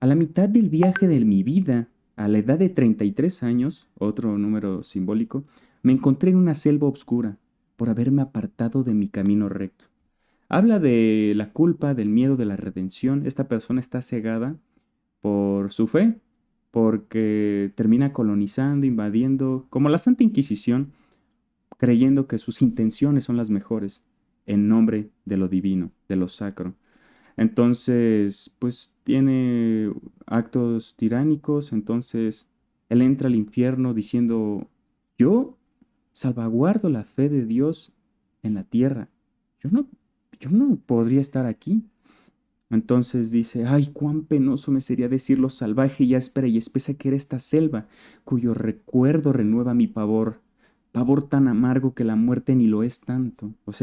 A la mitad del viaje de mi vida, a la edad de 33 años, otro número simbólico, me encontré en una selva oscura por haberme apartado de mi camino recto. Habla de la culpa, del miedo, de la redención. Esta persona está cegada por su fe, porque termina colonizando, invadiendo, como la Santa Inquisición, creyendo que sus intenciones son las mejores, en nombre de lo divino, de lo sacro. Entonces, pues tiene actos tiránicos, entonces él entra al infierno diciendo, yo salvaguardo la fe de Dios en la tierra. Yo no, yo no podría estar aquí. Entonces dice, ay, cuán penoso me sería decir lo salvaje y áspera y espesa que era esta selva, cuyo recuerdo renueva mi pavor, pavor tan amargo que la muerte ni lo es tanto. O sea,